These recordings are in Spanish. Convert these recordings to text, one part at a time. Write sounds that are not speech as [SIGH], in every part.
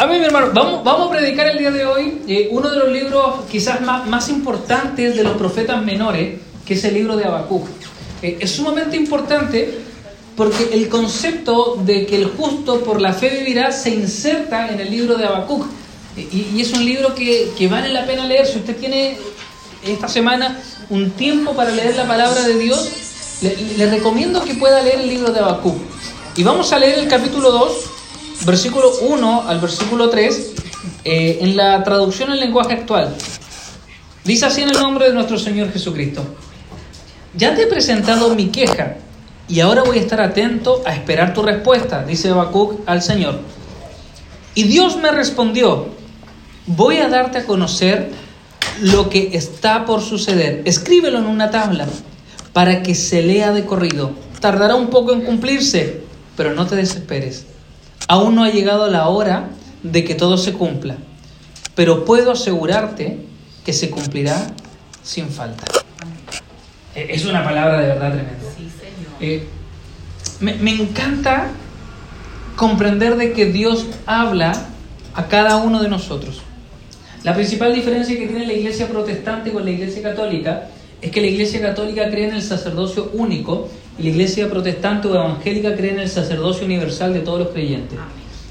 A ver, mi hermano, vamos, vamos a predicar el día de hoy eh, uno de los libros quizás más, más, importantes de los profetas menores, que es el libro de Habacuc. Eh, es sumamente importante porque el concepto de que el justo por la fe vivirá se inserta en el libro de Habacuc. Y, y es un libro que, que, vale la pena leer. Si usted tiene esta semana un tiempo para leer la palabra de Dios, le, le recomiendo que pueda leer el libro de Habacuc. Y vamos a leer el capítulo 2, versículo 1 al versículo 3, eh, en la traducción en lenguaje actual. Dice así en el nombre de nuestro Señor Jesucristo. Ya te he presentado mi queja y ahora voy a estar atento a esperar tu respuesta, dice Habacuc al Señor. Y Dios me respondió, voy a darte a conocer lo que está por suceder. Escríbelo en una tabla para que se lea de corrido. Tardará un poco en cumplirse, pero no te desesperes. Aún no ha llegado la hora de que todo se cumpla, pero puedo asegurarte que se cumplirá sin falta. Eh, es una palabra de verdad tremenda. Eh, me, me encanta comprender de que Dios habla a cada uno de nosotros. La principal diferencia que tiene la iglesia protestante con la iglesia católica es que la iglesia católica cree en el sacerdocio único y la iglesia protestante o evangélica cree en el sacerdocio universal de todos los creyentes.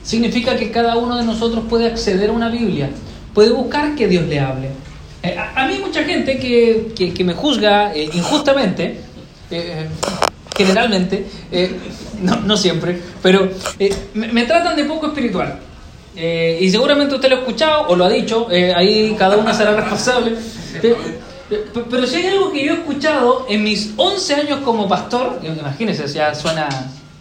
Significa que cada uno de nosotros puede acceder a una Biblia, puede buscar que Dios le hable. Eh, a, a, mí mucha gente que, que, que me juzga eh, injustamente, eh, generalmente, no, no, siempre, pero me, me, tratan de poco espiritual. y seguramente usted lo ha escuchado o lo ha dicho, ahí cada uno será [LAUGHS] responsable. Pero si hay algo que yo he escuchado en mis 11 años como pastor, imagínense, ya suena,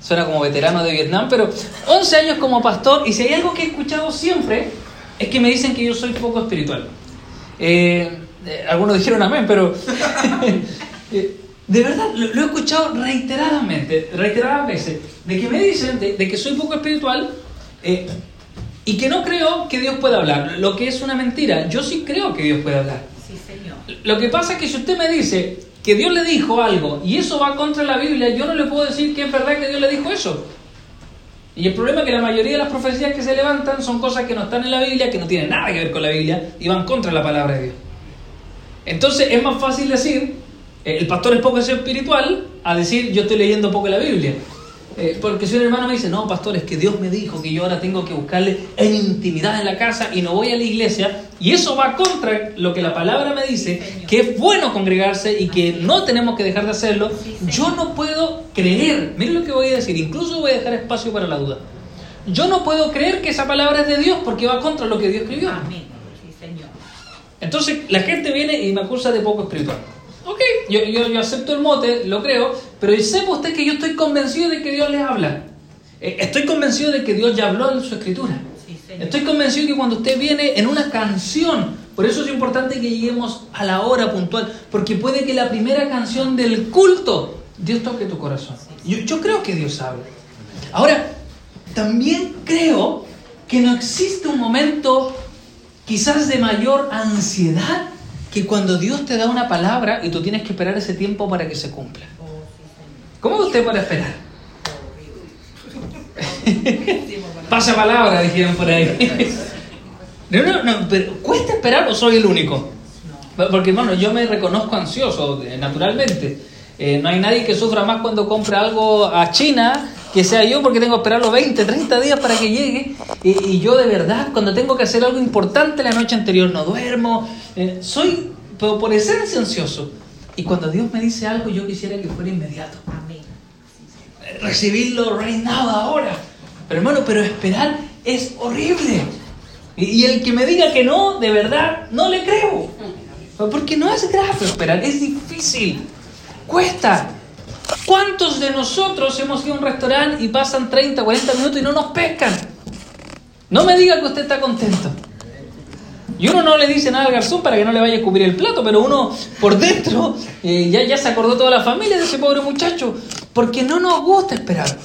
suena como veterano de Vietnam, pero 11 años como pastor, y si hay algo que he escuchado siempre, es que me dicen que yo soy poco espiritual. Eh, eh, algunos dijeron amén, pero [LAUGHS] de verdad lo, lo, he escuchado reiteradamente, reiteradas veces, de que me dicen de, de que soy poco espiritual eh, y que no creo que Dios pueda hablar, lo que es una mentira. Yo sí creo que Dios puede hablar. Lo que pasa es que si usted me dice que Dios le dijo algo y eso va contra la Biblia, yo no le puedo decir que es verdad que Dios le dijo eso. Y el problema es que la mayoría de las profecías que se levantan son cosas que no están en la Biblia, que no tienen nada que ver con la Biblia y van contra la palabra de Dios. Entonces es más fácil decir, el pastor es poco espiritual, a decir yo estoy leyendo poco la Biblia. Eh, porque si un hermano me dice, no, pastor, es que Dios me dijo que yo ahora tengo que buscarle en intimidad en la casa y no voy a la iglesia, y eso va contra lo que la palabra me dice, que es bueno congregarse y que no tenemos que dejar de hacerlo, yo no puedo creer, miren lo que voy a decir, incluso voy a dejar espacio para la duda. Yo no puedo creer que esa palabra es de Dios porque va contra lo que Dios escribió. Amén. Sí, Señor. Entonces la gente viene y me acusa de poco espiritual. Yo, yo, yo, acepto el mote, lo creo, pero sepa usted que yo estoy convencido de que Dios le habla. Estoy convencido de que Dios ya habló en su escritura. Sí, Estoy convencido de que cuando usted viene en una canción, por eso es importante que lleguemos a la hora puntual, porque puede que la primera canción del culto, Dios toque tu corazón. Yo, yo creo que Dios habla. Ahora, también creo que no existe un momento quizás de mayor ansiedad que cuando Dios te da una palabra y tú tienes que esperar ese tiempo para que se cumpla. ¿Cómo usted puede esperar? [LAUGHS] Pasa palabra, dijeron por ahí. No, no, no, pero ¿cuesta esperar o soy el único? Porque, bueno, yo me reconozco ansioso, naturalmente. Eh, no hay nadie que sufra más cuando compra algo a China que sea yo, porque tengo que esperarlo 20, 30 días para que llegue. Y, yo de verdad, cuando tengo que hacer algo importante la noche anterior, no duermo. Eh, soy, pero por esencia, ansioso. Y cuando Dios me dice algo, yo quisiera que fuera inmediato. Amén. Recibirlo right now, ahora. Pero hermano, pero esperar es horrible. Y, y el que me diga que no, de verdad, no le creo. Porque no es grave esperar, es difícil. Cuesta. ¿Cuántos de nosotros hemos ido a un restaurante y pasan 30, 40 minutos y no nos pescan? No me diga que usted está contento. Y uno no le dice nada al garzón para que no le vaya a cubrir el plato, pero uno por dentro eh, ya, ya se acordó toda la familia de ese pobre muchacho, porque no nos gusta esperar.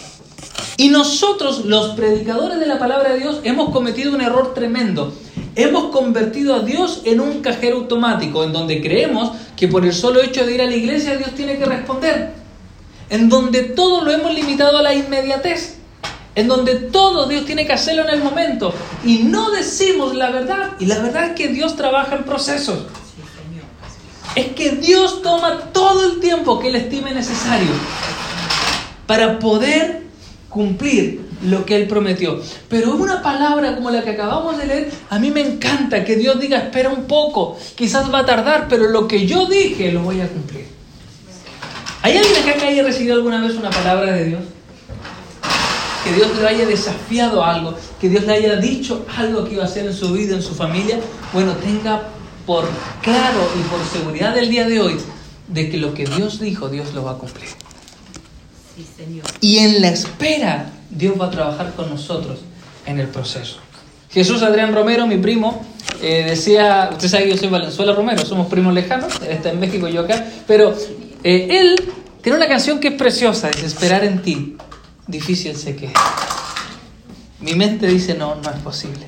Y nosotros, los predicadores de la palabra de Dios, hemos cometido un error tremendo. Hemos convertido a Dios en un cajero automático, en donde creemos que por el solo hecho de ir a la iglesia Dios tiene que responder. En donde todo lo hemos limitado a la inmediatez. en donde todo Dios tiene que hacerlo en el momento y no decimos la verdad. Y la verdad es que Dios trabaja en procesos. Es que Dios toma todo el tiempo que Él estime necesario para poder cumplir lo que Él prometió. Pero una palabra como la que acabamos de leer, a mí me encanta que Dios diga, espera un poco, quizás va a tardar, pero lo que yo dije lo voy a cumplir. ¿Hay alguien acá que haya recibido alguna vez una palabra de Dios? Que Dios le haya desafiado algo, que Dios le haya dicho algo que iba a hacer en su vida, en su familia. Bueno, tenga por claro y por seguridad del día de hoy de que lo que Dios dijo, Dios lo va a cumplir. Sí, Señor. Y en la espera, Dios va a trabajar con nosotros en el proceso. Jesús Adrián Romero, mi primo, eh, decía, usted sabe que yo soy Valenzuela Romero, somos primos lejanos, está en México y yo acá, pero eh, él tiene una canción que es preciosa, dice, esperar en ti, difícil sé que es. Mi mente dice, no, no es posible.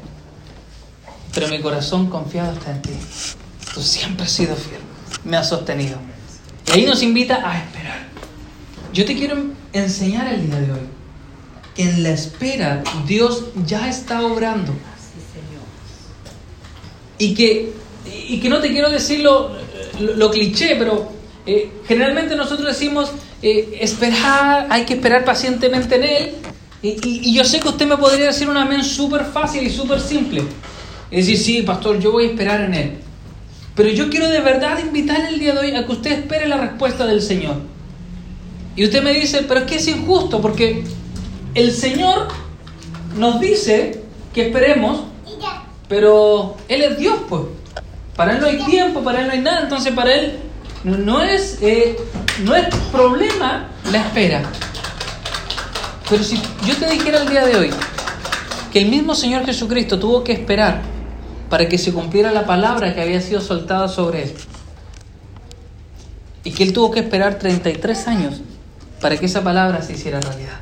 Pero mi corazón confiado está en ti. Tú siempre has sido fiel, me has sostenido. Y ahí nos invita a esperar. Yo te quiero enseñar el día de hoy que en la espera Dios ya está obrando. Y que, y que no te quiero decir lo, lo cliché, pero eh, generalmente nosotros decimos, eh, esperar, hay que esperar pacientemente en Él. Y, yo sé que usted me podría decir un amén súper fácil y súper simple. Es decir, sí, pastor, yo voy a esperar en Él. Pero yo quiero de verdad invitarle el día de hoy a que usted espere la respuesta del Señor. Y usted me dice, pero es que es injusto porque el Señor nos dice que esperemos, pero Él es Dios, pues. Para Él no hay tiempo, para Él no hay nada, entonces para Él no es, eh, no es problema la espera. Pero si yo te dijera el día de hoy que el mismo Señor Jesucristo tuvo que esperar para que se cumpliera la palabra que había sido soltada sobre él, y que él tuvo que esperar 33 años para que esa palabra se hiciera realidad.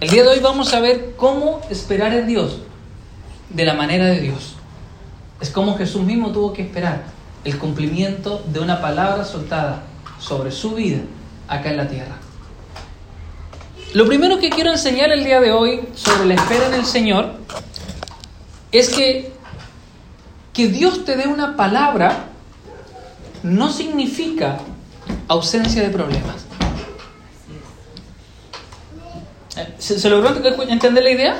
El día de hoy vamos a ver cómo esperar en Dios de la manera de Dios. Es como Jesús mismo tuvo que esperar el cumplimiento de una palabra soltada sobre su vida acá en la tierra. Lo primero que quiero enseñar el día de hoy sobre la espera en el Señor es que que Dios te dé una palabra no significa ausencia de problemas. ¿Se, ¿Se logró entender la idea?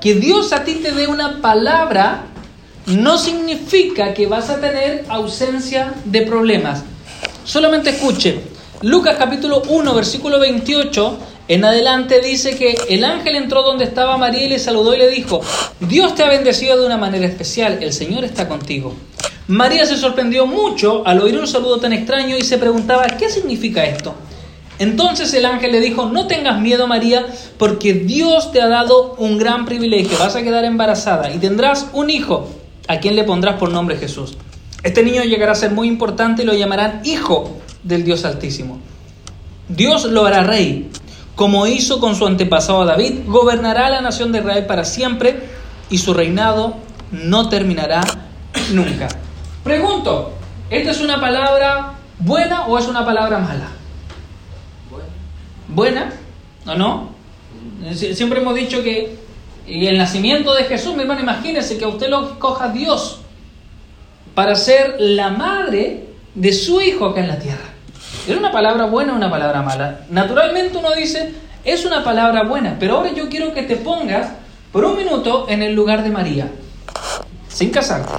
Que Dios a ti te dé una palabra no significa que vas a tener ausencia de problemas. Solamente escuche, Lucas capítulo 1, versículo 28, en adelante dice que el ángel entró donde estaba María y le saludó y le dijo, Dios te ha bendecido de una manera especial, el Señor está contigo. María se sorprendió mucho al oír un saludo tan extraño y se preguntaba, ¿qué significa esto? Entonces el ángel le dijo, no tengas miedo María, porque Dios te ha dado un gran privilegio, vas a quedar embarazada y tendrás un hijo a quien le pondrás por nombre Jesús. Este niño llegará a ser muy importante y lo llamarán Hijo del Dios Altísimo. Dios lo hará rey, como hizo con su antepasado David, gobernará la nación de Israel para siempre y su reinado no terminará nunca. Pregunto, ¿esta es una palabra buena o es una palabra mala? ¿Buena? ¿O no? Siempre hemos dicho que y el nacimiento de Jesús, mi hermano, imagínese que a usted lo escoja Dios para ser la madre de su hijo acá en la tierra. ¿Es una palabra buena o una palabra mala? Naturalmente uno dice, es una palabra buena, pero ahora yo quiero que te pongas por un minuto en el lugar de María, sin casarte,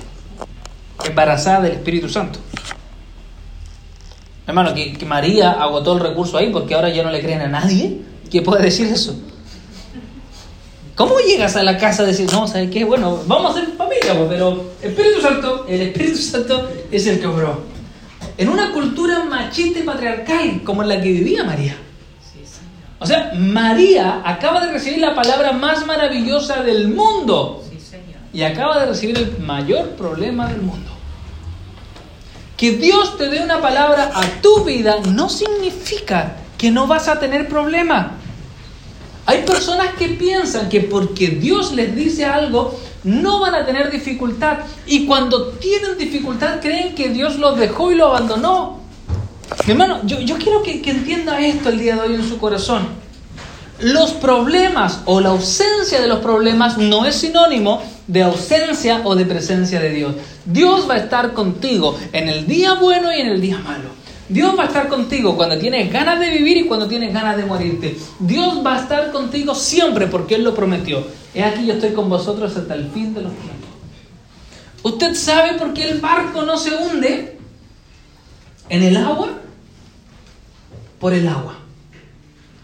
embarazada del Espíritu Santo. Hermano, que, que María agotó el recurso ahí porque ahora ya no le creen a nadie que pueda decir eso. ¿Cómo llegas a la casa a decir, no, ¿sabes qué? Bueno, vamos a ser familia, pues, pero Espíritu Santo, el Espíritu Santo es el que obró. En una cultura machista y patriarcal como en la que vivía María. O sea, María acaba de recibir la palabra más maravillosa del mundo. Y acaba de recibir el mayor problema del mundo. Que Dios te dé una palabra a tu vida no significa que no vas a tener problema. Hay personas que piensan que porque Dios les dice algo, no van a tener dificultad. Y cuando tienen dificultad, creen que Dios los dejó y lo abandonó. Hermano, yo, quiero que, que entienda esto el día de hoy en su corazón. Los problemas o la ausencia de los problemas no es sinónimo de ausencia o de presencia de Dios. Dios va a estar contigo en el día bueno y en el día malo. Dios va a estar contigo cuando tienes ganas de vivir y cuando tienes ganas de morirte. Dios va a estar contigo siempre porque Él lo prometió. He aquí yo estoy con vosotros hasta el fin de los tiempos. ¿Usted sabe por qué el barco no se hunde en el agua? Por el agua.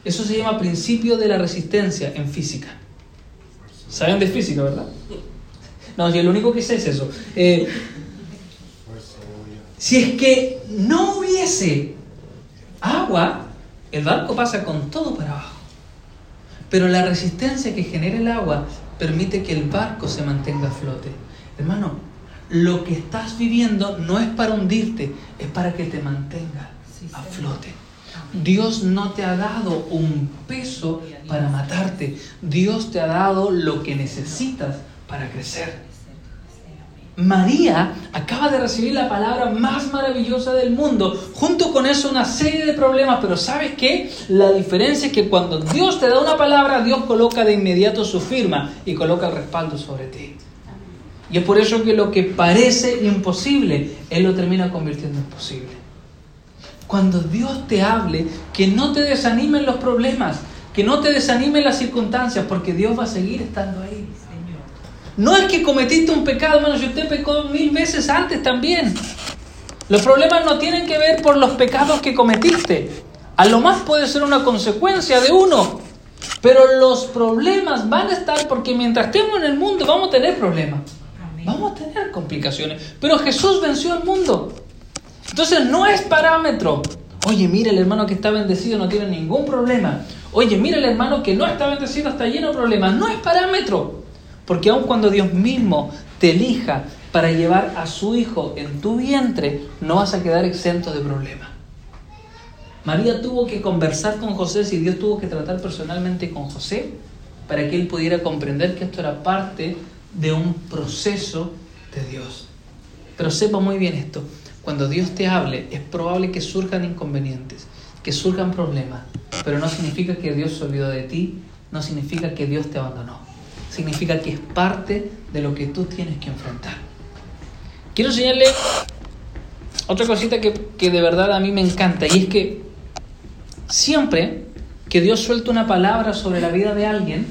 Eso se llama principio de la resistencia en física. ¿Saben de física, verdad? No, yo lo único que sé es eso. Eh, si es que no hubiese agua, el barco pasa con todo para abajo. Pero la resistencia que genera el agua permite que el barco se mantenga a flote. Hermano, lo que estás viviendo no es para hundirte, es para que te mantenga a flote. Dios no te ha dado un peso para matarte. Dios te ha dado lo que necesitas para crecer. María acaba de recibir la palabra más maravillosa del mundo. Junto con eso una serie de problemas, pero ¿sabes qué? La diferencia es que cuando Dios te da una palabra, Dios coloca de inmediato su firma y coloca el respaldo sobre ti. Y es por eso que lo que parece imposible, Él lo termina convirtiendo en posible. Cuando Dios te hable, que no te desanimen los problemas, que no te desanimen las circunstancias, porque Dios va a seguir estando ahí. No es que cometiste un pecado, hermano, si usted pecó mil veces antes también. Los problemas no tienen que ver por los pecados que cometiste. A lo más puede ser una consecuencia de uno. Pero los problemas van a estar porque mientras estemos en el mundo vamos a tener problemas. Vamos a tener complicaciones. Pero Jesús venció al mundo. Entonces no es parámetro. Oye, mira, el hermano que está bendecido no tiene ningún problema. Oye, mira, el hermano que no está bendecido está lleno de problemas. No es parámetro. Porque aun cuando Dios mismo te elija para llevar a su hijo en tu vientre, no vas a quedar exento de problemas. María tuvo que conversar con José, si Dios tuvo que tratar personalmente con José, para que él pudiera comprender que esto era parte de un proceso de Dios. Pero sepa muy bien esto, cuando Dios te hable es probable que surjan inconvenientes, que surjan problemas, pero no significa que Dios se olvidó de ti, no significa que Dios te abandonó significa que es parte de lo que tú tienes que enfrentar. Quiero enseñarle otra cosita que, que de verdad a mí me encanta y es que siempre que Dios suelta una palabra sobre la vida de alguien,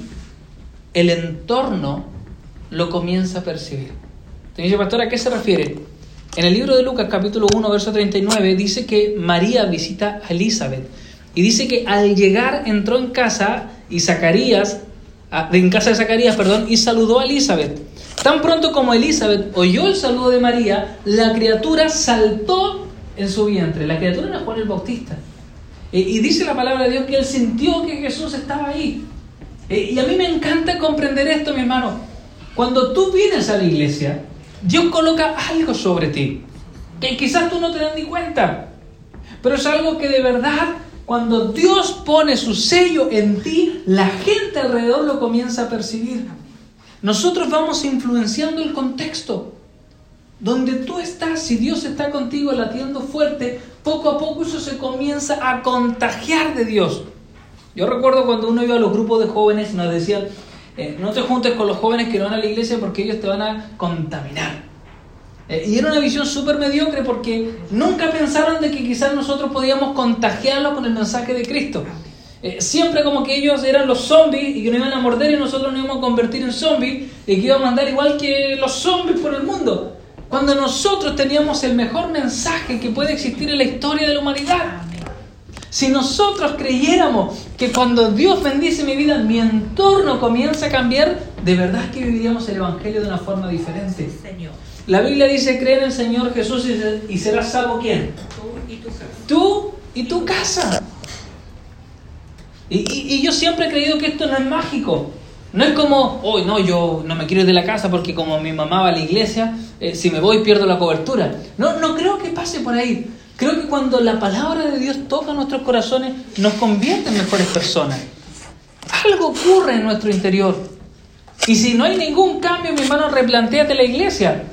el entorno lo comienza a percibir. Te dice, pastor, ¿a qué se refiere? En el libro de Lucas capítulo 1, verso 39, dice que María visita a Elizabeth. Y dice que al llegar entró en casa y Zacarías en casa de Zacarías, perdón, y saludó a Elizabeth. Tan pronto como Elizabeth oyó el saludo de María, la criatura saltó en su vientre. La criatura era Juan el Bautista. Eh, y dice la palabra de Dios que él sintió que Jesús estaba ahí. Eh, y a mí me encanta comprender esto, mi hermano. Cuando tú vienes a la iglesia, Dios coloca algo sobre ti, que quizás tú no te das ni cuenta, pero es algo que de verdad cuando Dios pone su sello en ti, la gente alrededor lo comienza a percibir. Nosotros vamos influenciando el contexto. Donde tú estás, si Dios está contigo latiendo fuerte, poco a poco eso se comienza a contagiar de Dios. Yo recuerdo cuando uno iba a los grupos de jóvenes nos decían, eh, no te juntes con los jóvenes que no van a la iglesia porque ellos te van a contaminar. Eh, y era una visión súper mediocre porque nunca pensaron de que quizás nosotros podíamos contagiarlo con el mensaje de Cristo. Eh, siempre como que ellos eran los zombies y que nos iban a morder y nosotros nos íbamos a convertir en zombies y que íbamos a andar igual que los zombies por el mundo. Cuando nosotros teníamos el mejor mensaje que puede existir en la historia de la humanidad. Si nosotros creyéramos que cuando Dios bendice mi vida, mi entorno comienza a cambiar, de verdad que viviríamos el Evangelio de una forma diferente. Señor. La Biblia dice, cree en el Señor Jesús y serás salvo quién? Tú y tu casa. Tú y tu casa. Y, yo siempre he creído que esto no es mágico. No es como, hoy no, yo no me quiero ir de la casa porque como mi mamá va a la iglesia, eh, si me voy pierdo la cobertura. No, no creo que pase por ahí. Creo que cuando la palabra de Dios toca nuestros corazones, nos convierte en mejores personas. Algo ocurre en nuestro interior. Y si no hay ningún cambio, mi hermano, replanteate la iglesia.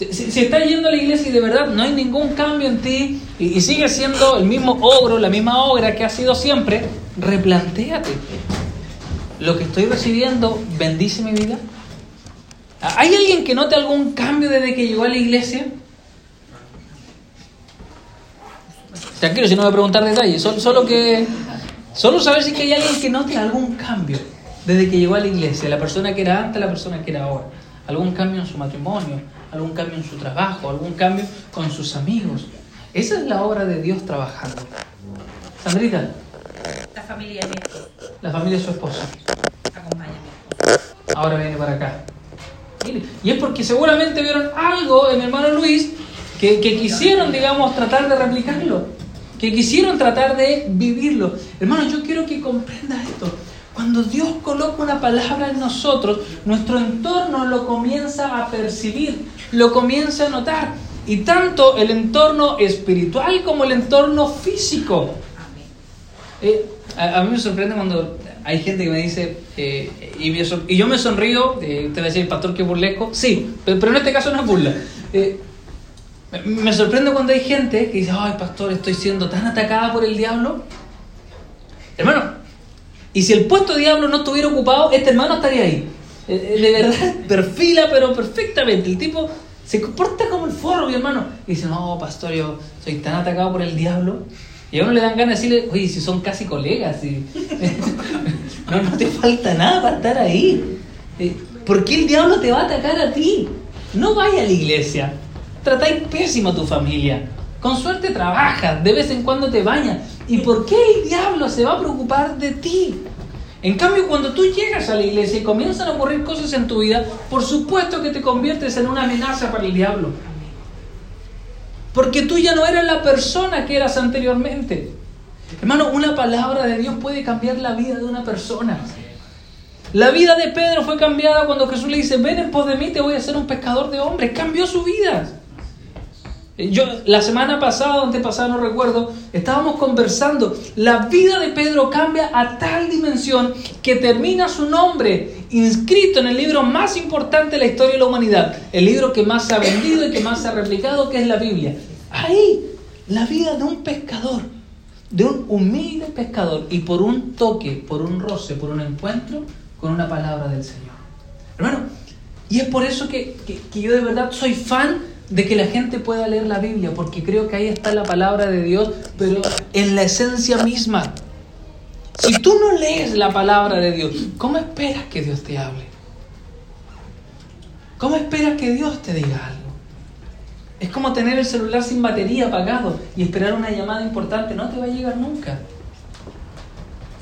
Si, estás yendo a la iglesia y de verdad no hay ningún cambio en ti y, sigues siendo el mismo ogro, la misma ogra que has sido siempre, replantéate. ¿Lo que estoy recibiendo bendice mi vida? ¿Hay alguien que note algún cambio desde que llegó a la iglesia? Tranquilo, si no voy a preguntar detalles, solo, que solo saber si hay alguien que note algún cambio desde que llegó a la iglesia, la persona que era antes, la persona que era ahora, algún cambio en su matrimonio, algún cambio en su trabajo, algún cambio con sus amigos. Esa es la obra de Dios trabajando. Sandrita. La familia de La familia de su esposo. Acompáñame. Ahora viene para acá. Y es porque seguramente vieron algo en mi hermano Luis que, que quisieron, digamos, tratar de replicarlo. Que quisieron tratar de vivirlo. Hermano, yo quiero que comprenda esto. Cuando Dios coloca una palabra en nosotros, nuestro entorno lo comienza a percibir, lo comienza a notar. Y tanto el entorno espiritual como el entorno físico. Eh, a, mí me sorprende cuando hay gente que me dice, eh, y, yo me sonrío, eh, te va a decir, pastor, que burlesco. Sí, pero, en este caso no es burla. Eh, me sorprende cuando hay gente que dice, ay, pastor, estoy siendo tan atacada por el diablo. Hermano, y si el puesto de diablo no estuviera ocupado, este hermano estaría ahí. de verdad, [LAUGHS] perfila, pero perfectamente. El tipo se comporta como el forro, mi hermano. Y dice, no, pastor, yo soy tan atacado por el diablo. Y a uno le dan ganas de decirle, oye, si son casi colegas, [LAUGHS] no, no te falta nada para estar ahí. Eh, ¿Por qué el diablo te va a atacar a ti? No vaya a la iglesia. Tratáis pésimo a tu familia. Con suerte trabajas, de vez en cuando te bañas. ¿Y por qué el diablo se va a preocupar de ti? En cambio, cuando tú llegas a la iglesia y comienzan a ocurrir cosas en tu vida, por supuesto que te conviertes en una amenaza para el diablo. Porque tú ya no eras la persona que eras anteriormente. Hermano, una palabra de Dios puede cambiar la vida de una persona. La vida de Pedro fue cambiada cuando Jesús le dice, ven en pos de mí, te voy a hacer un pescador de hombres. Cambió su vida. Yo la semana pasada, antepasada, no recuerdo, estábamos conversando. La vida de Pedro cambia a tal dimensión que termina su nombre inscrito en el libro más importante de la historia de la humanidad, el libro que más se ha vendido y que más se ha replicado, que es la Biblia. Ahí, la vida de un pescador, de un humilde pescador, y por un toque, por un roce, por un encuentro con una palabra del Señor. Hermano, y es por eso que, que yo de verdad soy fan de que la gente pueda leer la Biblia, porque creo que ahí está la palabra de Dios, pero en la esencia misma. Si tú no lees la palabra de Dios, ¿cómo esperas que Dios te hable? ¿Cómo esperas que Dios te diga algo? Es como tener el celular sin batería apagado y esperar una llamada importante. No te va a llegar nunca.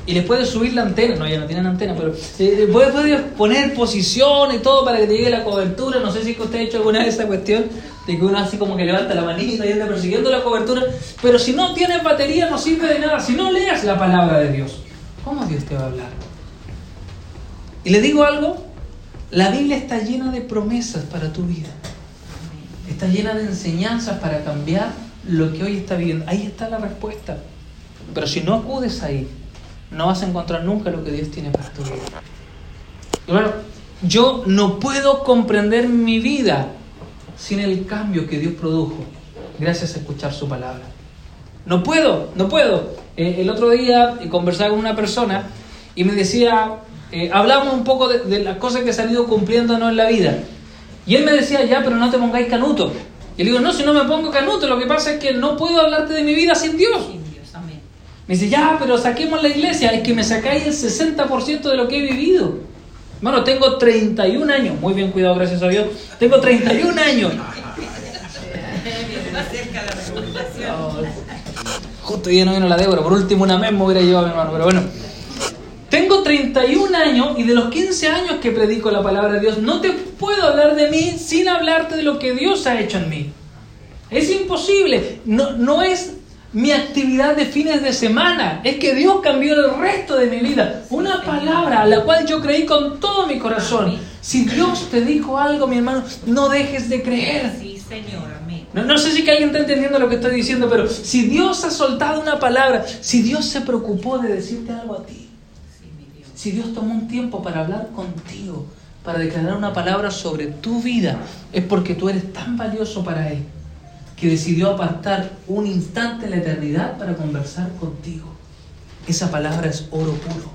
Y le puedes subir la antena, no, ya no tienen antena, pero eh, puedes, poner posición y todo para que te llegue la cobertura. No sé si usted ha hecho alguna vez esa cuestión de que uno así como que levanta la manita y anda persiguiendo la cobertura. Pero si no tienes batería no sirve de nada. Si no leas la palabra de Dios. ¿Cómo Dios te va a hablar? Y le digo algo, la Biblia está llena de promesas para tu vida. Está llena de enseñanzas para cambiar lo que hoy está viviendo. Ahí está la respuesta. Pero si no acudes ahí, no vas a encontrar nunca lo que Dios tiene para tu vida. Bueno, yo no puedo comprender mi vida sin el cambio que Dios produjo gracias a escuchar su palabra. No puedo, no puedo. Eh, el otro día eh, conversaba con una persona y me decía, eh, hablamos un poco de, las cosas que se han ido cumpliéndonos en la vida. Y él me decía, ya, pero no te pongáis canuto. Y le digo, no, si no me pongo canuto, lo que pasa es que no puedo hablarte de mi vida sin Dios. Me dice, ya, pero saquemos la iglesia, es que me sacáis el 60% de lo que he vivido. Bueno, tengo 31 años, muy bien cuidado, gracias a Dios. Tengo 31 años. Justo ya no vino la Débora. Por último, una mes me hubiera llevado mi hermano. Pero bueno, tengo 31 años y de los 15 años que predico la palabra de Dios, no te puedo hablar de mí sin hablarte de lo que Dios ha hecho en mí. Es imposible. No, no es mi actividad de fines de semana. Es que Dios cambió el resto de mi vida. Una palabra a la cual yo creí con todo mi corazón. Si Dios te dijo algo, mi hermano, no dejes de creer. Sí, Señor. No, sé si que alguien está entendiendo lo que estoy diciendo, pero si Dios ha soltado una palabra, si Dios se preocupó de decirte algo a ti, si Dios tomó un tiempo para hablar contigo, para declarar una palabra sobre tu vida, es porque tú eres tan valioso para Él que decidió apartar un instante en la eternidad para conversar contigo. esa palabra es oro puro.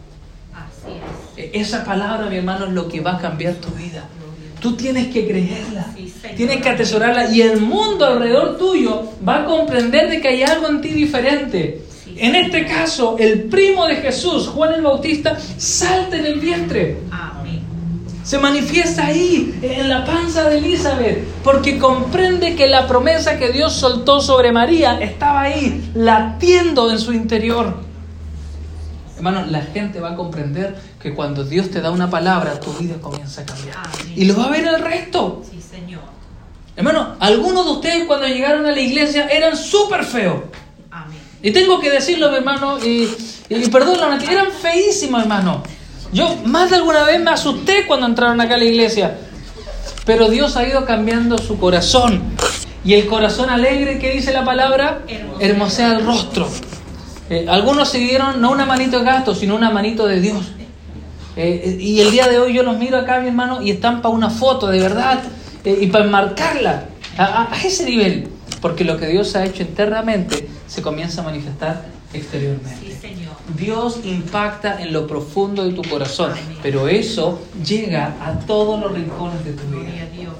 Así es. E- Esa palabra, mi hermano, es lo que va a cambiar tu vida. Tú tienes que creerla, Sí, tienes que atesorarla y el mundo alrededor tuyo va a comprender de que hay algo en ti diferente. Sí. En este caso, el primo de Jesús, Juan el Bautista, salta en el vientre. Amén. Se manifiesta ahí, en la panza de Elizabeth, porque comprende que la promesa que Dios soltó sobre María estaba ahí, latiendo en su interior. Hermano, la gente va a comprender que cuando Dios te da una palabra, tu vida comienza a cambiar. Y lo va a ver el resto. Sí, Señor. Hermano, algunos de ustedes cuando llegaron a la iglesia eran súper feos. Amén. Y tengo que decirlo, hermano, y, y eran feísimos, hermano. Yo más de alguna vez me asusté cuando entraron acá a la iglesia. Pero Dios ha ido cambiando su corazón. Y el corazón alegre, que dice la palabra? Hermosea. El rostro. Eh, algunos se dieron no una manito de gato, sino una manito de Dios. Eh, eh, y el día de hoy yo los miro acá, mi hermano, y están para una foto, de verdad, eh, y para enmarcarla a, a- a ese nivel. Porque lo que Dios ha hecho internamente se comienza a manifestar exteriormente. Sí, Señor. Dios impacta en lo profundo de tu corazón, Amén. pero eso llega a todos los rincones de tu Gloria vida. a Dios.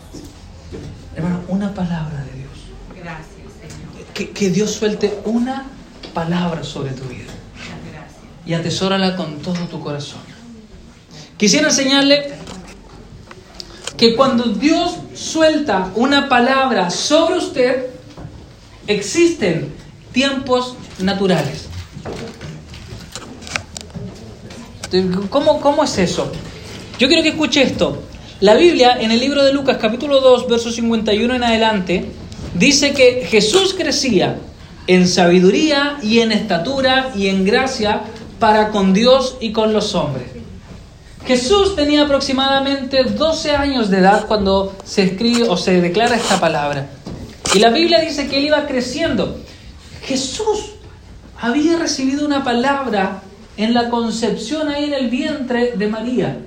Hermano, una palabra de Dios. Gracias, Señor. Que, que Dios suelte una palabra sobre tu vida gracias. y atesórala con todo tu corazón. Quisiera enseñarle que cuando Dios suelta una palabra sobre usted, existen tiempos naturales. ¿Cómo, cómo es eso? Yo quiero que escuche esto. La Biblia, en el libro de Lucas capítulo 2, verso 51 en adelante, dice que Jesús crecía en sabiduría y en estatura y en gracia para con Dios y con los hombres. Jesús tenía aproximadamente 12 años de edad cuando se escribe o se declara esta palabra. Y la Biblia dice que él iba creciendo. Jesús había recibido una palabra en la concepción ahí en el vientre de María.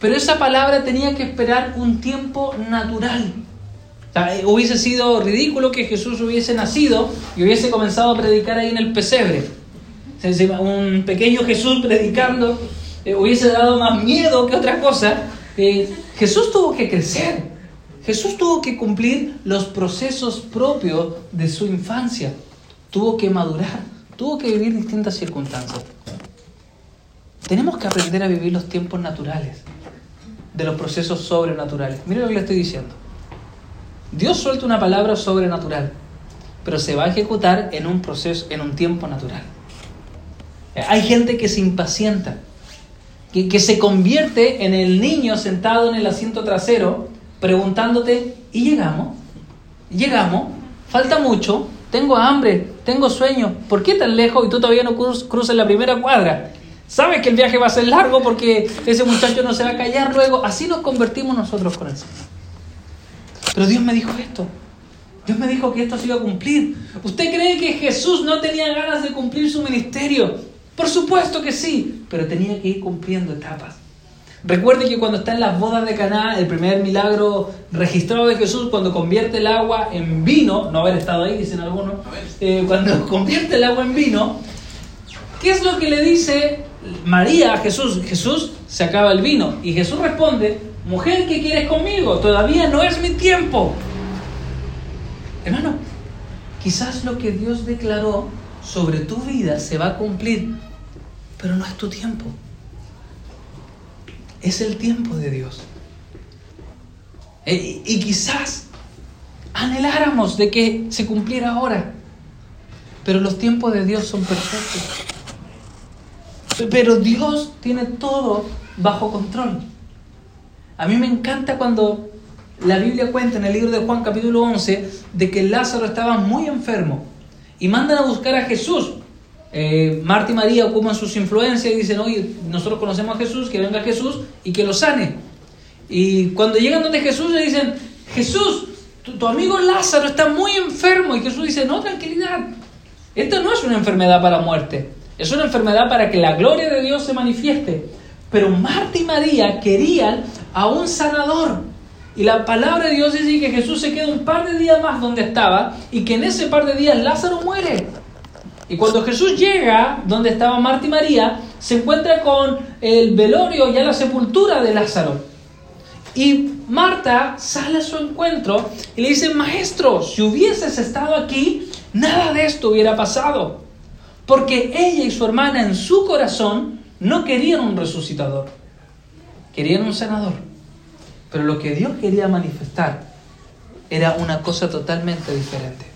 Pero esa palabra tenía que esperar un tiempo natural. Eh, hubiese sido ridículo que Jesús hubiese nacido y hubiese comenzado a predicar ahí en el pesebre. Un pequeño Jesús predicando eh, hubiese dado más miedo que otra cosa. Eh, Jesús tuvo que crecer. Jesús tuvo que cumplir los procesos propios de su infancia. Tuvo que madurar. Tuvo que vivir distintas circunstancias. Tenemos que aprender a vivir los tiempos naturales, de los procesos sobrenaturales. Mire lo que le estoy diciendo. Dios suelta una palabra sobrenatural, pero se va a ejecutar en un proceso, en un tiempo natural. Hay gente que se impacienta, que, que se convierte en el niño sentado en el asiento trasero, preguntándote, ¿y llegamos? ¿Llegamos? ¿Falta mucho? Tengo hambre, tengo sueño. ¿Por qué tan lejos y tú todavía no cruz- cruzas la primera cuadra? Sabes que el viaje va a ser largo porque ese muchacho no se va a callar luego. Así nos convertimos nosotros con el Señor. Pero Dios me dijo esto. Dios me dijo que esto se iba a cumplir. ¿Usted cree que Jesús no tenía ganas de cumplir su ministerio? Por supuesto que sí, pero tenía que ir cumpliendo etapas. Recuerde que cuando está en las bodas de Caná, el primer milagro registrado de Jesús, cuando convierte el agua en vino, no haber estado ahí, dicen algunos, eh, cuando [LAUGHS] convierte el agua en vino, ¿qué es lo que le dice María a Jesús? Jesús se acaba el vino. Y Jesús responde, mujer, ¿qué quieres conmigo? Todavía no es mi tiempo. Hermano, quizás lo que Dios declaró sobre tu vida se va a cumplir, pero no es tu tiempo. Es el tiempo de Dios. E- Y, quizás anheláramos de que se cumpliera ahora, pero los tiempos de Dios son perfectos. Pero Dios tiene todo bajo control. A mí me encanta cuando la Biblia cuenta en el libro de Juan capítulo 11 de que Lázaro estaba muy enfermo y mandan a buscar a Jesús. Eh, Marta y María ocupan sus influencias y dicen, oye, nosotros conocemos a Jesús, que venga Jesús y que lo sane. Y cuando llegan donde Jesús le dicen, Jesús, tu, amigo Lázaro está muy enfermo. Y Jesús dice, no, tranquilidad. Esta no es una enfermedad para muerte. Es una enfermedad para que la gloria de Dios se manifieste. Pero Marta y María querían a un sanador. Y la palabra de Dios dice que Jesús se queda un par de días más donde estaba y que en ese par de días Lázaro muere. Y cuando Jesús llega donde estaba Marta y María, se encuentra con el velorio, ya la sepultura de Lázaro. Y Marta sale a su encuentro y le dice, maestro, si hubieses estado aquí, nada de esto hubiera pasado. Porque ella y su hermana en su corazón no querían un resucitador, querían un sanador. Pero lo que Dios quería manifestar era una cosa totalmente diferente.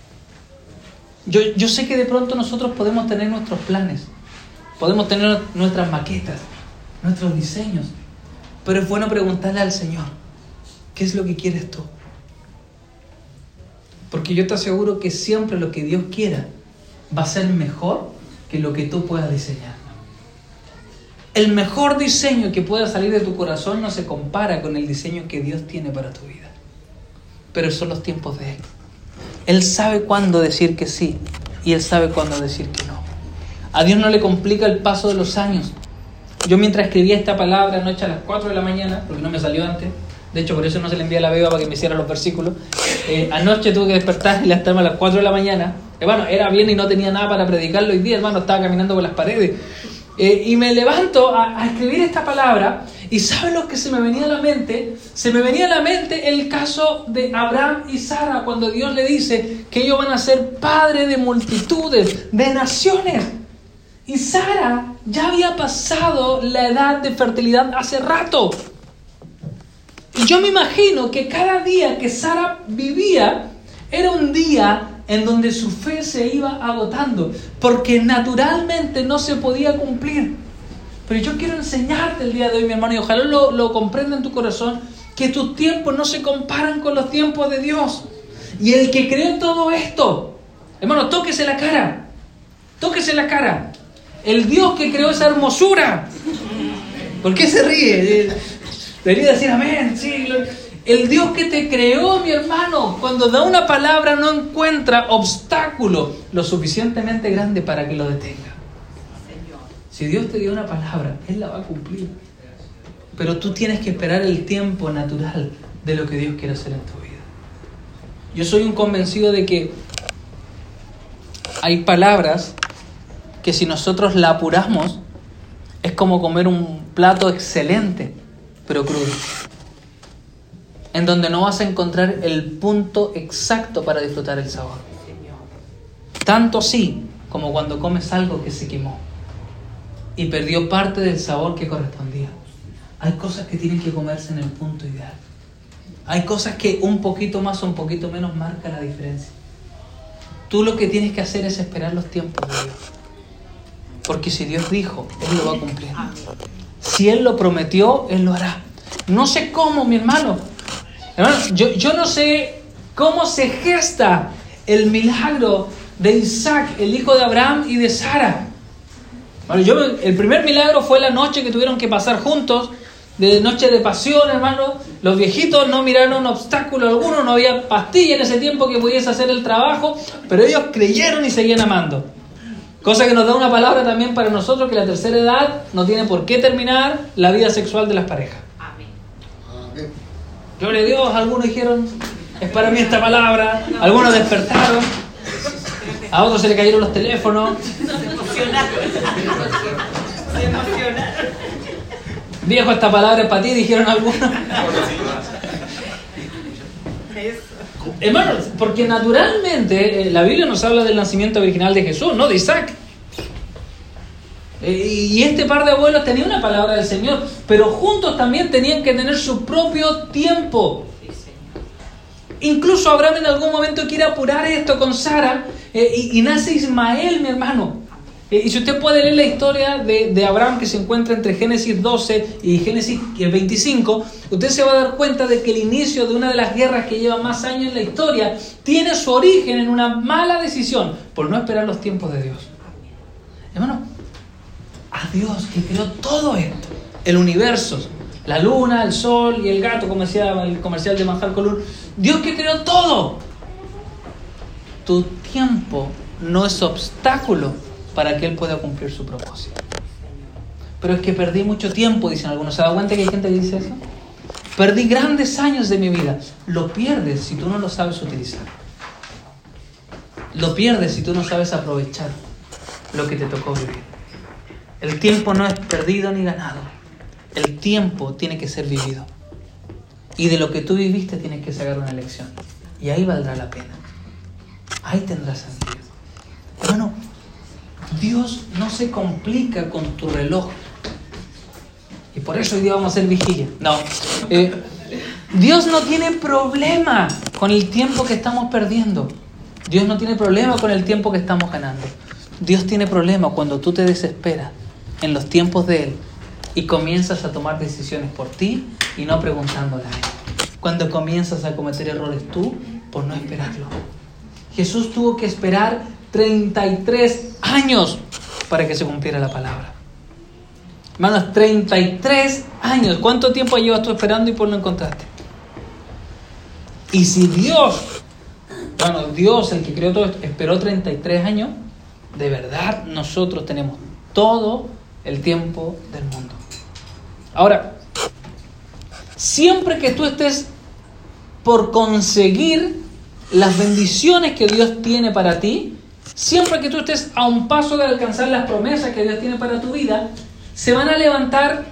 Yo, yo sé que de pronto nosotros podemos tener nuestros planes, podemos tener nuestras maquetas, nuestros diseños, pero es bueno preguntarle al Señor, ¿qué es lo que quieres tú? Porque yo te aseguro que siempre lo que Dios quiera va a ser mejor que lo que tú puedas diseñar. El mejor diseño que pueda salir de tu corazón no se compara con el diseño que Dios tiene para tu vida. Pero son los tiempos de Él. Él sabe cuándo decir que sí y Él sabe cuándo decir que no. A Dios no le complica el paso de los años. Yo mientras escribía esta palabra anoche a las 4 de la mañana, porque no me salió antes, de hecho por eso no se le envía la beba para que me hiciera los versículos, eh, anoche tuve que despertar y levantarme a las 4 de la mañana. Hermano, era bien y no tenía nada para predicarlo hoy día, hermano, estaba caminando por las paredes. Eh, y me levanto a, escribir esta palabra y ¿saben lo que se me venía a la mente? Se me venía a la mente el caso de Abraham y Sara cuando Dios le dice que ellos van a ser padre de multitudes, de naciones. Y Sara ya había pasado la edad de fertilidad hace rato. Y yo me imagino que cada día que Sara vivía era un día en donde su fe se iba agotando, porque naturalmente no se podía cumplir. Pero yo quiero enseñarte el día de hoy, mi hermano, y ojalá lo, lo comprenda en tu corazón, que tus tiempos no se comparan con los tiempos de Dios. Y el que creó todo esto, hermano, tóquese la cara, tóquese la cara. El Dios que creó esa hermosura. ¿Por qué se ríe? Debería decir amén, sí. El Dios que te creó, mi hermano, cuando da una palabra no encuentra obstáculo lo suficientemente grande para que lo detenga. Si Dios te dio una palabra, Él la va a cumplir. Pero tú tienes que esperar el tiempo natural de lo que Dios quiere hacer en tu vida. Yo soy un convencido de que hay palabras que si nosotros la apuramos, es como comer un plato excelente, pero crudo en donde no vas a encontrar el punto exacto para disfrutar el sabor. Tanto así como cuando comes algo que se quemó y perdió parte del sabor que correspondía. Hay cosas que tienen que comerse en el punto ideal. Hay cosas que un poquito más o un poquito menos marca la diferencia. Tú lo que tienes que hacer es esperar los tiempos de Dios. Porque si Dios dijo, Él lo va a cumplir. Si Él lo prometió, Él lo hará. No sé cómo, mi hermano, Hermano, yo, no sé cómo se gesta el milagro de Isaac, el hijo de Abraham y de Sara. El primer milagro fue la noche que tuvieron que pasar juntos, de noche de pasión, hermano. Los viejitos no miraron obstáculo alguno, no había pastilla en ese tiempo que pudiese hacer el trabajo, pero ellos creyeron y seguían amando. Cosa que nos da una palabra también para nosotros que la tercera edad no tiene por qué terminar la vida sexual de las parejas. Gloria a Dios, algunos dijeron, es para mí esta palabra, algunos despertaron, a otros se le cayeron los teléfonos. Se emocionaron. Se emocionaron. Viejo, esta palabra es para ti, dijeron algunos. Hermanos, porque naturalmente la Biblia nos habla del nacimiento original de Jesús, no de Isaac. Y este par de abuelos tenía una palabra del Señor, pero juntos también tenían que tener su propio tiempo. Incluso Abraham en algún momento quiere apurar esto con Sara eh, y, y, nace Ismael, mi hermano. Eh, y si usted puede leer la historia de, de, Abraham que se encuentra entre Génesis 12 y Génesis 25, usted se va a dar cuenta de que el inicio de una de las guerras que lleva más años en la historia tiene su origen en una mala decisión por no esperar los tiempos de Dios. Hermano, a Dios que creó todo esto, el universo, la luna, el sol y el gato, como decía el comercial de Manjar Colún. Dios que creó todo. Tu tiempo no es obstáculo para que Él pueda cumplir su propósito. Pero es que perdí mucho tiempo, dicen algunos. ¿Se da cuenta que hay gente que dice eso? Perdí grandes años de mi vida. Lo pierdes si tú no lo sabes utilizar. Lo pierdes si tú no sabes aprovechar. lo que te tocó vivir. El tiempo no es perdido ni ganado. El tiempo tiene que ser vivido. Y de lo que tú viviste tienes que sacar una lección. Y ahí valdrá la pena. Ahí tendrás sentido. Hermano, Dios no se complica con tu reloj. Y por eso hoy día vamos a hacer vigilia. No. Eh, Dios no tiene problema con el tiempo que estamos perdiendo. Dios no tiene problema con el tiempo que estamos ganando. Dios tiene problema cuando tú te desesperas en los tiempos de Él y comienzas a tomar decisiones por ti y no preguntándole a Él. Cuando comienzas a cometer errores tú por no esperarlo. Jesús tuvo que esperar 33 años para que se cumpliera la palabra. Hermanos, 33 años. ¿Cuánto tiempo llevas tú esperando y por no encontraste? Y si Dios, bueno, Dios, el que creó todo esto, esperó 33 años, de verdad nosotros tenemos todo el tiempo del mundo. Ahora, siempre que tú estés por conseguir las bendiciones que Dios tiene para ti, siempre que tú estés a un paso de alcanzar las promesas que Dios tiene para tu vida, se van a levantar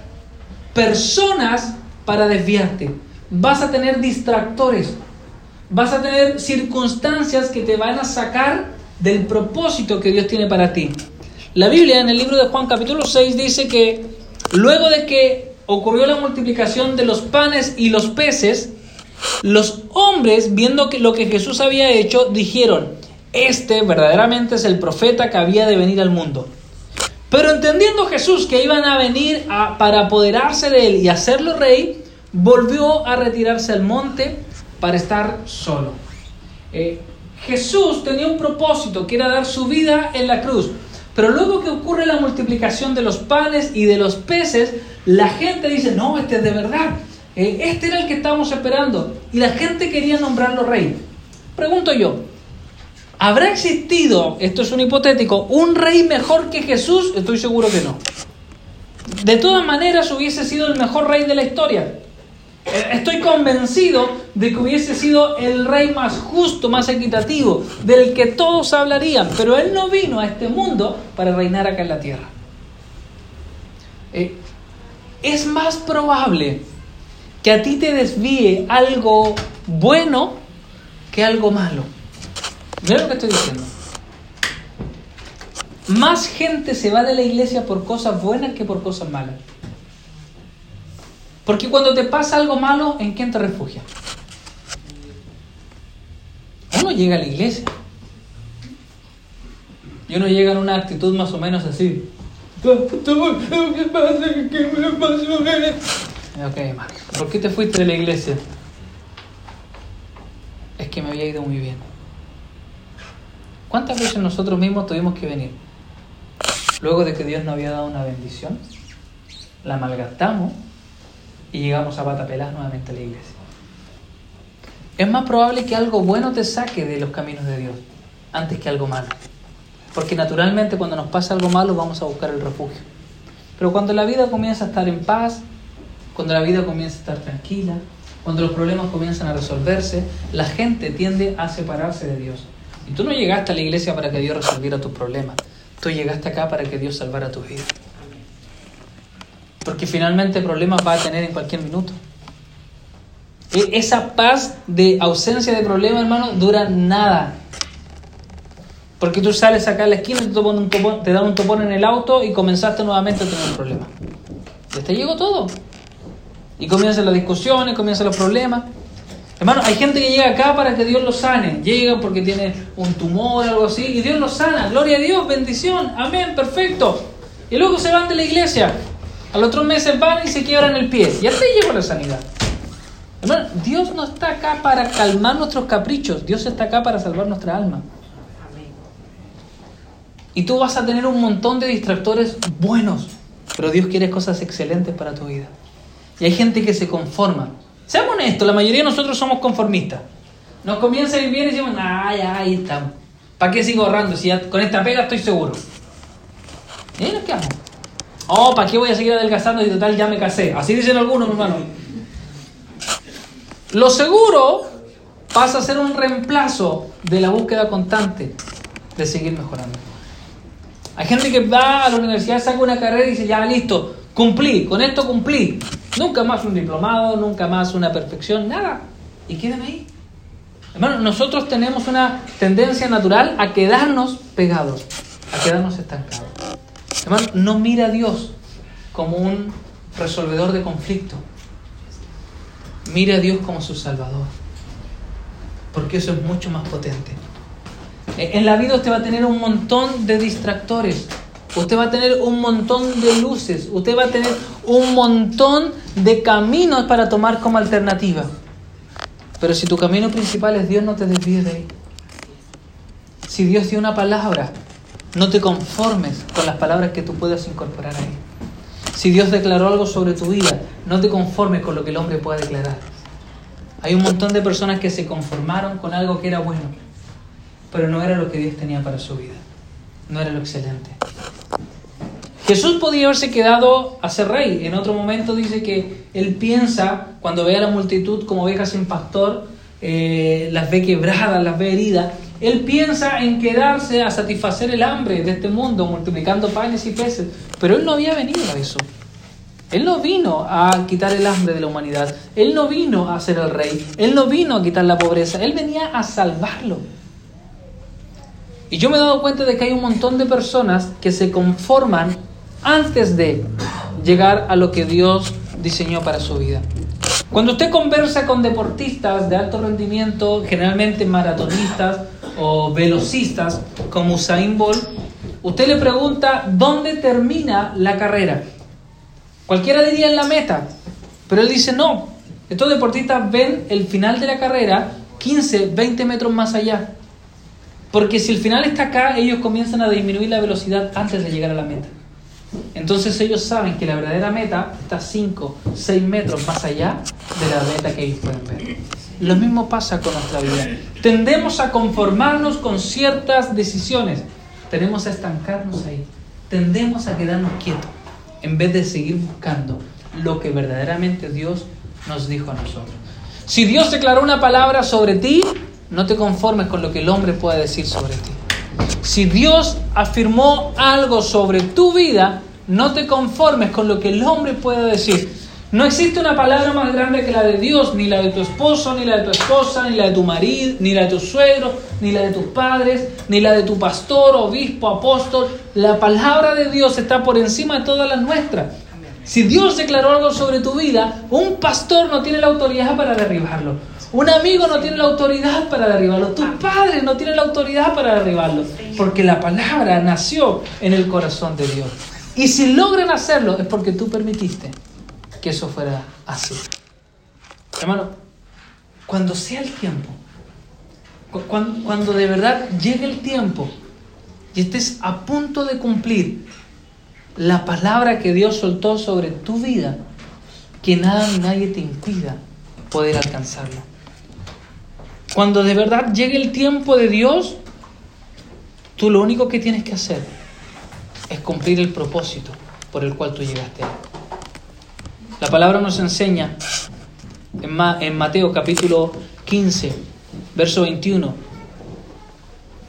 personas para desviarte. Vas a tener distractores. Vas a tener circunstancias que te van a sacar del propósito que Dios tiene para ti. La Biblia en el libro de Juan capítulo 6 dice que luego de que ocurrió la multiplicación de los panes y los peces, los hombres, viendo que lo que Jesús había hecho, dijeron, este verdaderamente es el profeta que había de venir al mundo. Pero entendiendo Jesús que iban a venir para apoderarse de él y hacerlo rey, volvió a retirarse al monte para estar solo. Eh, Jesús tenía un propósito que era dar su vida en la cruz. Pero luego que ocurre la multiplicación de los panes y de los peces, la gente dice, no, este es de verdad. Eh, este era el que estábamos esperando. Y la gente quería nombrarlo rey. Pregunto yo, ¿habrá existido, esto es un hipotético, un rey mejor que Jesús? Estoy seguro que no. De todas maneras hubiese sido el mejor rey de la historia. Eh, estoy convencido de que hubiese sido el rey más justo, más equitativo, del que todos hablarían, pero él no vino a este mundo para reinar acá en la tierra. Eh, es más probable que a ti te desvíe algo bueno que algo malo. Mira lo que estoy diciendo. Más gente se va de la iglesia por cosas buenas que por cosas malas. Porque cuando te pasa algo malo, ¿en quién te refugia? Uno llega a la iglesia. Y uno llega en una actitud más o menos así. Ok, Marco. ¿Por qué te fuiste de la iglesia? Es que me había ido muy bien. ¿Cuántas veces nosotros mismos tuvimos que venir? Luego de que Dios nos había dado una bendición, la malgastamos y llegamos a patapelas nuevamente a la iglesia. Es más probable que algo bueno te saque de los caminos de Dios antes que algo malo. Porque naturalmente cuando nos pasa algo malo vamos a buscar el refugio. Pero cuando la vida comienza a estar en paz, cuando la vida comienza a estar tranquila, cuando los problemas comienzan a resolverse, la gente tiende a separarse de Dios. Y tú no llegaste a la iglesia para que Dios resolviera tus problemas. Tú llegaste acá para que Dios salvara tu vida. Porque finalmente problemas va a tener en cualquier minuto. E, esa paz de ausencia de problemas, hermano, dura nada. Porque tú sales acá a la esquina, te, un te dan un topón en el auto y comenzaste nuevamente a tener un problema. Y te llegó todo. Y comienzan las discusiones, comienzan los problemas. Hermano, hay gente que llega acá para que Dios lo sane. Llega porque tiene un tumor o algo así y Dios lo sana. Gloria a Dios, bendición, amén, perfecto. Y luego se van de la iglesia. Al otro meses van y se quiebran el pie. Y así llegó la sanidad. Hermano, Dios no está acá para calmar nuestros caprichos. Dios está acá para salvar nuestra alma. Y tú vas a tener un montón de distractores buenos. Pero Dios quiere cosas excelentes para tu vida. Y hay gente que se conforma. Seamos honestos, la mayoría de nosotros somos conformistas. Nos comienza ir bien y decimos, ay, ahí estamos. ¿Para qué sigo ahorrando? Si con esta pega estoy seguro. Y ahí nos quedamos. Oh, ¿para qué voy a seguir adelgazando y total ya me casé? Así dicen algunos, hermano. Lo seguro pasa a ser un reemplazo de la búsqueda constante de seguir mejorando. Hay gente que va a la universidad, saca una carrera y dice, ya listo, cumplí, con esto cumplí. Nunca más un diplomado, nunca más una perfección, nada. Y quedan ahí. Hermano, nosotros tenemos una tendencia natural a quedarnos pegados, a quedarnos estancados. Hermano, no mira a Dios como un resolvedor de conflicto. Mira a Dios como su Salvador. Porque eso es mucho más potente. En la vida usted va a tener un montón de distractores. Usted va a tener un montón de luces. Usted va a tener un montón de caminos para tomar como alternativa. Pero si tu camino principal es Dios, no te desvíes de ahí. Si Dios dio una palabra, no te conformes con las palabras que tú puedas incorporar ahí. Si Dios declaró algo sobre tu vida, no te conformes con lo que el hombre pueda declarar. Hay un montón de personas que se conformaron con algo que era bueno, pero no era lo que Dios tenía para su vida. No era lo excelente. Jesús podía haberse quedado a ser rey. En otro momento dice que él piensa, cuando ve a la multitud como ovejas sin pastor, eh, las ve quebradas, las ve heridas, él piensa en quedarse a satisfacer el hambre de este mundo, multiplicando panes y peces. Pero él no había venido a eso. Él no vino a quitar el hambre de la humanidad. Él no vino a ser el rey. Él no vino a quitar la pobreza. Él venía a salvarlo. Y yo me he dado cuenta de que hay un montón de personas que se conforman antes de llegar a lo que Dios diseñó para su vida. Cuando usted conversa con deportistas de alto rendimiento, generalmente maratonistas o velocistas como Usain Bolt, usted le pregunta dónde termina la carrera. Cualquiera diría en la meta, pero él dice no. Estos deportistas ven el final de la carrera 15, 20 metros más allá. Porque si el final está acá, ellos comienzan a disminuir la velocidad antes de llegar a la meta. Entonces ellos saben que la verdadera meta está 5, 6 metros más allá de la meta que ellos pueden ver. Lo mismo pasa con nuestra vida. Tendemos a conformarnos con ciertas decisiones. Tenemos a estancarnos ahí. Tendemos a quedarnos quietos en vez de seguir buscando lo que verdaderamente Dios nos dijo a nosotros. Si Dios declaró una palabra sobre ti, no te conformes con lo que el hombre pueda decir sobre ti. Si Dios afirmó algo sobre tu vida, no te conformes con lo que el hombre pueda decir. No existe una palabra más grande que la de Dios, ni la de tu esposo, ni la de tu esposa, ni la de tu marido, ni la de tu suegro, ni la de tus padres, ni la de tu pastor, obispo, apóstol. La palabra de Dios está por encima de todas las nuestras. Si Dios declaró algo sobre tu vida, un pastor no tiene la autoridad para derribarlo. Un amigo no tiene la autoridad para derribarlo. Tu padre no tiene la autoridad para derribarlo. Porque la palabra nació en el corazón de Dios. Y si logran hacerlo es porque tú permitiste que eso fuera así. Hermano, cuando sea el tiempo, cuando, cuando de verdad llegue el tiempo y estés a punto de cumplir la palabra que Dios soltó sobre tu vida, que nada ni nadie te impida poder alcanzarla. Cuando de verdad llegue el tiempo de Dios, tú lo único que tienes que hacer es cumplir el propósito por el cual tú llegaste. La palabra nos enseña en Mateo capítulo 15, verso 21,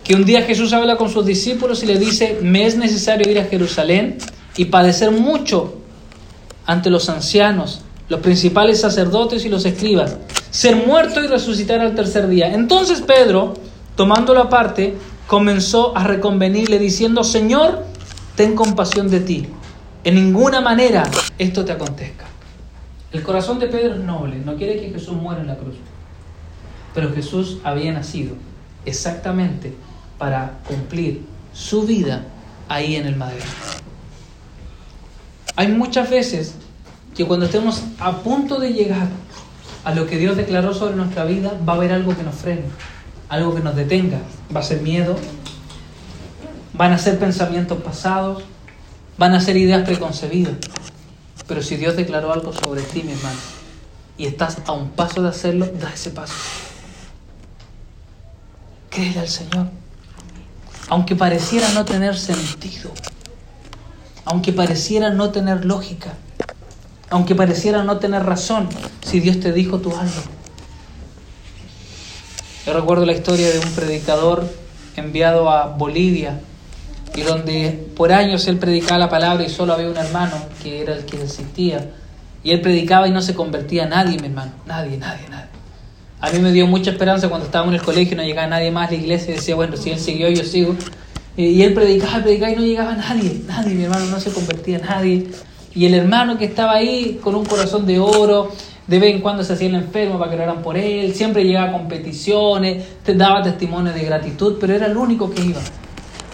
que un día Jesús habla con sus discípulos y le dice, me es necesario ir a Jerusalén y padecer mucho ante los ancianos, los principales sacerdotes y los escribas, ser muerto y resucitar al tercer día. Entonces Pedro, tomándolo aparte, comenzó a reconvenirle diciendo, Señor, ten compasión de ti. En ninguna manera esto te acontezca. El corazón de Pedro es noble, no quiere que Jesús muera en la cruz. Pero Jesús había nacido exactamente para cumplir su vida ahí en el madero. Hay muchas veces que cuando estemos a punto de llegar a lo que Dios declaró sobre nuestra vida, va a haber algo que nos frene, algo que nos detenga. Va a ser miedo, van a ser pensamientos pasados, van a ser ideas preconcebidas. Pero si Dios declaró algo sobre ti, mi hermano, y estás a un paso de hacerlo, da ese paso. Créele al Señor. Aunque pareciera no tener sentido, aunque pareciera no tener lógica, aunque pareciera no tener razón, si Dios te dijo, tú hazlo. Yo recuerdo la historia de un predicador enviado a Bolivia y donde por años él predicaba la palabra y solo había un hermano que era el que asistía. Y él predicaba y no se convertía nadie, mi hermano. Nadie, nadie, nadie. A mí me dio mucha esperanza cuando estábamos en el colegio y no llegaba nadie más a la iglesia y decía, bueno, si él siguió, yo sigo. Y él predicaba, predicaba y no llegaba nadie, nadie, mi hermano, no se convertía nadie. Y el hermano que estaba ahí con un corazón de oro, de vez en cuando se hacía el enfermo para que oraran por él, siempre llegaba a competiciones, te daba testimonio de gratitud, pero era el único que iba.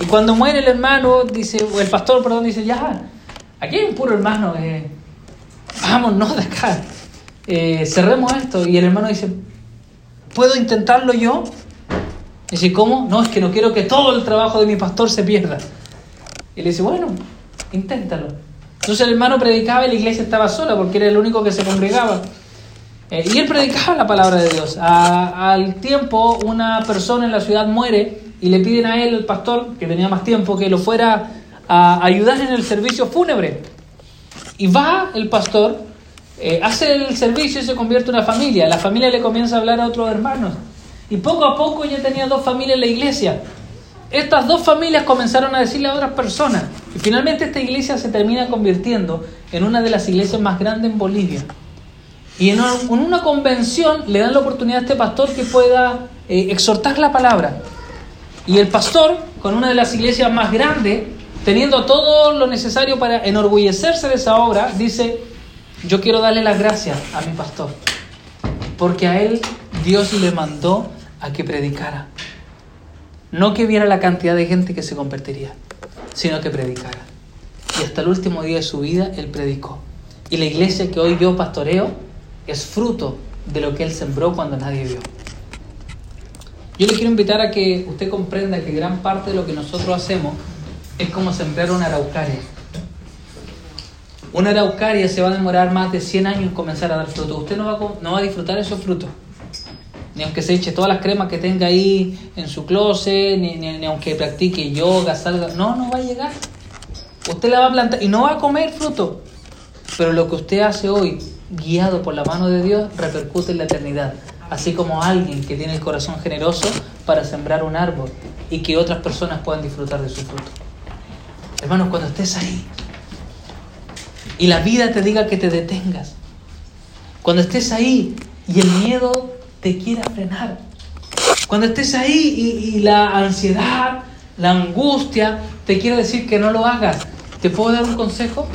Y cuando muere el hermano, dice, o el pastor, perdón, dice, ya, aquí hay un puro hermano, eh, vámonos de acá, eh, cerremos esto. Y el hermano dice, ¿puedo intentarlo yo? Dice, ¿cómo? No, es que no quiero que todo el trabajo de mi pastor se pierda. Y le dice, bueno, inténtalo. Entonces el hermano predicaba y la iglesia estaba sola porque era el único que se congregaba. Eh, y él predicaba la palabra de Dios. al tiempo, una persona en la ciudad muere y le piden a él, el pastor, que tenía más tiempo, que lo fuera a ayudar en el servicio fúnebre. Y va el pastor, eh, hace el servicio y se convierte en una familia. La familia le comienza a hablar a otros hermanos. Y poco a poco ya tenía dos familias en la iglesia. Estas dos familias comenzaron a decirle a otras personas. Y finalmente esta iglesia se termina convirtiendo en una de las iglesias más grandes en Bolivia. Y en una convención le dan la oportunidad a este pastor que pueda eh, exhortar la palabra. Y el pastor, con una de las iglesias más grandes, teniendo todo lo necesario para enorgullecerse de esa obra, dice, yo quiero darle las gracias a mi pastor, porque a él Dios le mandó a que predicara. No que viera la cantidad de gente que se convertiría, sino que predicara. Y hasta el último día de su vida él predicó. Y la iglesia que hoy yo pastoreo es fruto de lo que él sembró cuando nadie vio. Yo le quiero invitar a que usted comprenda que gran parte de lo que nosotros hacemos es como sembrar una araucaria. Una araucaria se va a demorar más de 100 años en comenzar a dar fruto. Usted no va a, no va a disfrutar esos frutos ni aunque se eche todas las cremas que tenga ahí en su closet, ni, ni, aunque practique yoga, salga, no, no va a llegar. Usted la va a plantar y no va a comer fruto. Pero lo que usted hace hoy, guiado por la mano de Dios, repercute en la eternidad. Así como alguien que tiene el corazón generoso para sembrar un árbol y que otras personas puedan disfrutar de su fruto. Hermanos, cuando estés ahí y la vida te diga que te detengas, cuando estés ahí y el miedo te quiera frenar. Cuando estés ahí y, la ansiedad, la angustia te quiere decir que no lo hagas, ¿te puedo dar un consejo?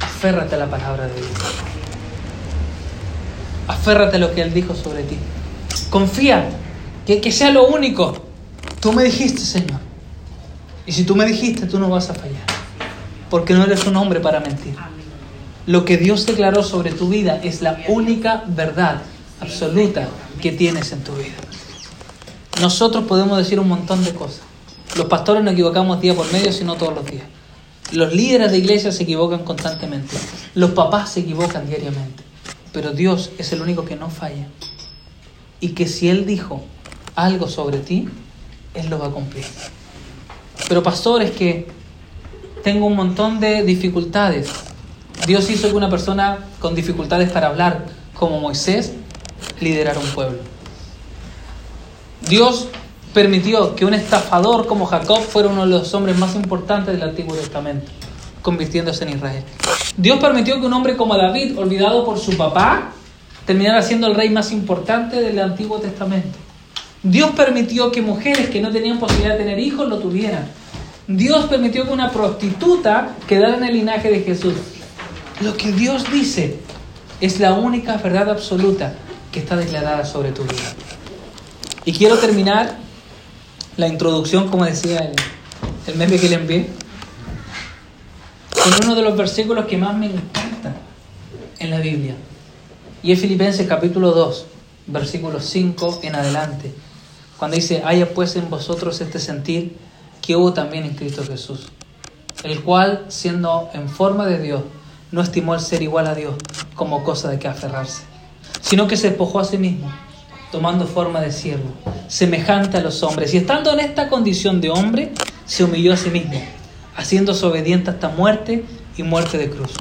Aférrate a la palabra de Dios. Aférrate a lo que Él dijo sobre ti. Confía, que, que sea lo único. Tú me dijiste, Señor. Y si tú me dijiste, tú no vas a fallar. Porque no eres un hombre para mentir. Lo que Dios declaró sobre tu vida es la única verdad absoluta que tienes en tu vida. Nosotros podemos decir un montón de cosas. Los pastores no equivocamos día por medio, sino todos los días. Los líderes de iglesia se equivocan constantemente. Los papás se equivocan diariamente. Pero Dios es el único que no falla. Y que si Él dijo algo sobre ti, Él lo va a cumplir. Pero pastores que tengo un montón de dificultades. Dios hizo que una persona con dificultades para hablar, como Moisés, liderar un pueblo. Dios permitió que un estafador como Jacob fuera uno de los hombres más importantes del Antiguo Testamento, convirtiéndose en Israel. Dios permitió que un hombre como David, olvidado por su papá, terminara siendo el rey más importante del Antiguo Testamento. Dios permitió que mujeres que no tenían posibilidad de tener hijos lo tuvieran. Dios permitió que una prostituta quedara en el linaje de Jesús. Lo que Dios dice es la única verdad absoluta está declarada sobre tu vida. Y quiero terminar la introducción, como decía el, el meme que le envié, con uno de los versículos que más me encanta en la Biblia. Y es Filipenses capítulo 2, versículo 5 en adelante, cuando dice, haya pues en vosotros este sentir que hubo también en Cristo Jesús, el cual, siendo en forma de Dios, no estimó el ser igual a Dios como cosa de que aferrarse sino que se despojó a sí mismo, tomando forma de siervo, semejante a los hombres. Y estando en esta condición de hombre, se humilló a sí mismo, haciéndose obediente hasta muerte y muerte de cruz.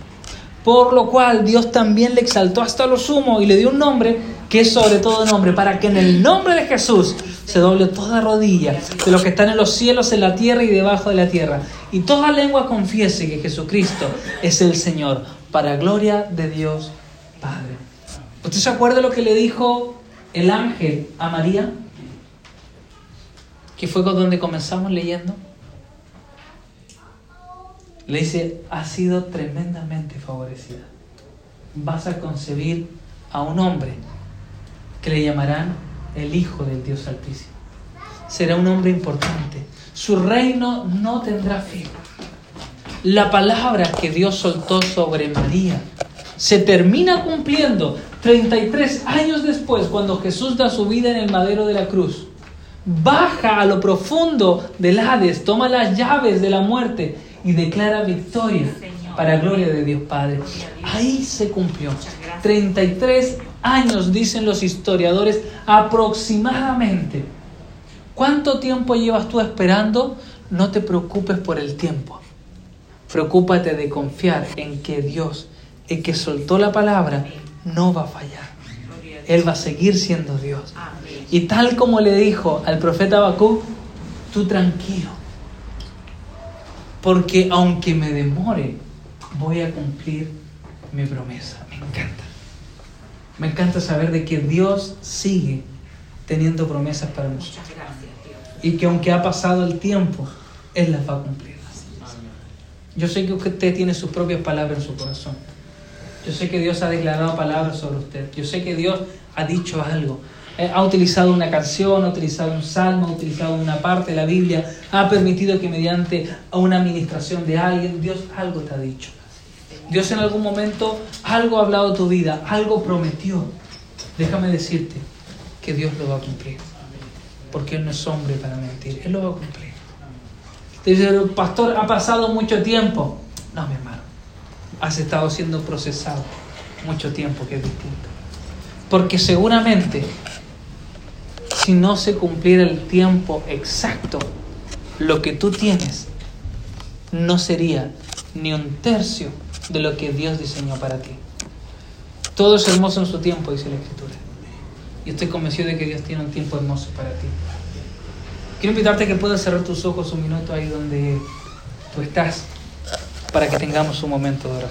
Por lo cual Dios también le exaltó hasta lo sumo y le dio un nombre que es sobre todo nombre, para que en el nombre de Jesús se doble toda rodilla de los que están en los cielos, en la tierra y debajo de la tierra, y toda lengua confiese que Jesucristo es el Señor, para gloria de Dios Padre. ¿Usted se acuerda lo que le dijo el ángel a María? Que fue con donde comenzamos leyendo. Le dice, ha sido tremendamente favorecida. Vas a concebir a un hombre que le llamarán el Hijo del Dios Altísimo. Será un hombre importante. Su reino no tendrá fin. La palabra que Dios soltó sobre María se termina cumpliendo 33 años después, cuando Jesús da su vida en el madero de la cruz. Baja a lo profundo del Hades, toma las llaves de la muerte y declara victoria para gloria de Dios Padre. Ahí se cumplió. 33 años, dicen los historiadores, aproximadamente. ¿Cuánto tiempo llevas tú esperando? No te preocupes por el tiempo. Preocúpate de confiar en que Dios, el que soltó la palabra, no va a fallar. Él va a seguir siendo Dios. Y tal como le dijo al profeta Habacuc, tú tranquilo. Porque aunque me demore, voy a cumplir mi promesa. Me encanta. Me encanta saber de que Dios sigue teniendo promesas para nosotros. Y que aunque ha pasado el tiempo, Él las va a cumplir. Yo sé que usted tiene sus propias palabras en su corazón. Yo sé que Dios ha declarado palabras sobre usted. Yo sé que Dios ha dicho algo. Eh, ha utilizado una canción, ha utilizado un salmo, ha utilizado una parte de la Biblia, ha permitido que mediante una administración de alguien, Dios algo te ha dicho. Dios en algún momento algo ha hablado de tu vida, algo prometió. Déjame decirte que Dios lo va a cumplir. Porque Él no es hombre para mentir, Él lo va a cumplir. Te dice, pastor, ha pasado mucho tiempo. No, mi hermano, has estado siendo procesado mucho tiempo, que es distinto. Porque seguramente, si no se cumpliera el tiempo exacto, lo que tú tienes no sería ni un tercio de lo que Dios diseñó para ti. Todo es hermoso en su tiempo, dice la Escritura. Y estoy convencido de que Dios tiene un tiempo hermoso para ti. Quiero invitarte a que puedas cerrar tus ojos un minuto ahí donde tú estás, para que tengamos un momento de oración.